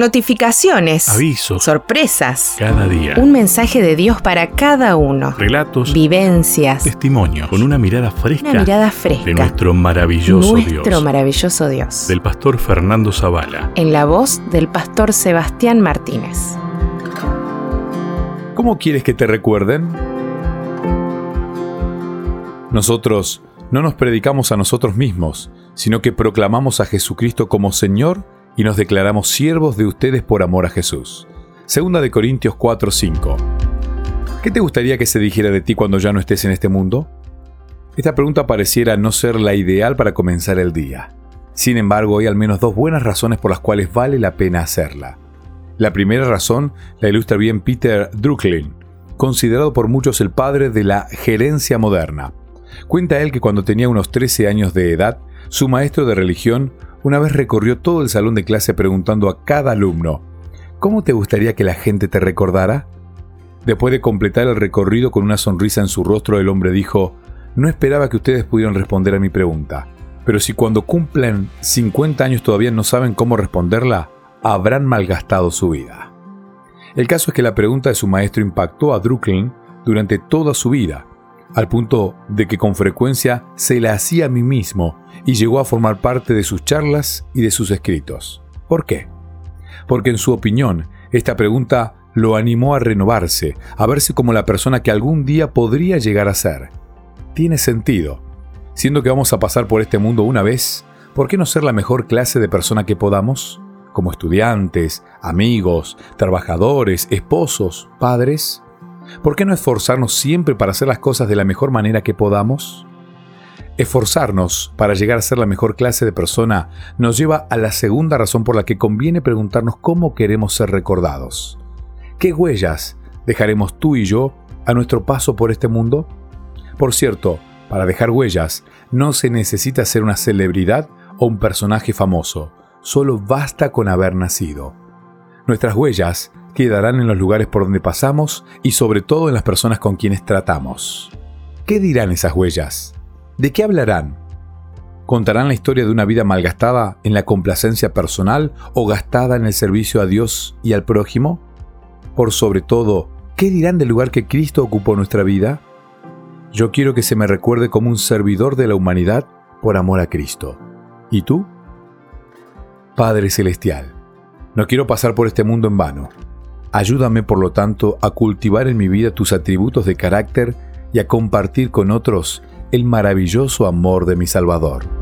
Notificaciones. Avisos. Sorpresas. Cada día. Un mensaje de Dios para cada uno. Relatos. Vivencias. Testimonios. Con una mirada fresca. Una mirada fresca. De nuestro maravilloso Nuestro Dios. maravilloso Dios. Del pastor Fernando Zavala. En la voz del pastor Sebastián Martínez. ¿Cómo quieres que te recuerden? Nosotros no nos predicamos a nosotros mismos, sino que proclamamos a Jesucristo como Señor y nos declaramos siervos de ustedes por amor a Jesús. Segunda de Corintios 4:5. ¿Qué te gustaría que se dijera de ti cuando ya no estés en este mundo? Esta pregunta pareciera no ser la ideal para comenzar el día. Sin embargo, hay al menos dos buenas razones por las cuales vale la pena hacerla. La primera razón la ilustra bien Peter Drucklin, considerado por muchos el padre de la gerencia moderna. Cuenta él que cuando tenía unos 13 años de edad, su maestro de religión una vez recorrió todo el salón de clase preguntando a cada alumno, ¿cómo te gustaría que la gente te recordara? Después de completar el recorrido con una sonrisa en su rostro, el hombre dijo, no esperaba que ustedes pudieran responder a mi pregunta, pero si cuando cumplan 50 años todavía no saben cómo responderla, habrán malgastado su vida. El caso es que la pregunta de su maestro impactó a Drucklin durante toda su vida, al punto de que con frecuencia se la hacía a mí mismo y llegó a formar parte de sus charlas y de sus escritos. ¿Por qué? Porque en su opinión, esta pregunta lo animó a renovarse, a verse como la persona que algún día podría llegar a ser. Tiene sentido. Siendo que vamos a pasar por este mundo una vez, ¿por qué no ser la mejor clase de persona que podamos? Como estudiantes, amigos, trabajadores, esposos, padres. ¿Por qué no esforzarnos siempre para hacer las cosas de la mejor manera que podamos? Esforzarnos para llegar a ser la mejor clase de persona nos lleva a la segunda razón por la que conviene preguntarnos cómo queremos ser recordados. ¿Qué huellas dejaremos tú y yo a nuestro paso por este mundo? Por cierto, para dejar huellas no se necesita ser una celebridad o un personaje famoso, solo basta con haber nacido. Nuestras huellas quedarán en los lugares por donde pasamos y sobre todo en las personas con quienes tratamos. ¿Qué dirán esas huellas? ¿De qué hablarán? ¿Contarán la historia de una vida malgastada en la complacencia personal o gastada en el servicio a Dios y al prójimo? Por sobre todo, ¿qué dirán del lugar que Cristo ocupó en nuestra vida? Yo quiero que se me recuerde como un servidor de la humanidad por amor a Cristo. ¿Y tú? Padre Celestial, no quiero pasar por este mundo en vano. Ayúdame, por lo tanto, a cultivar en mi vida tus atributos de carácter y a compartir con otros el maravilloso amor de mi Salvador.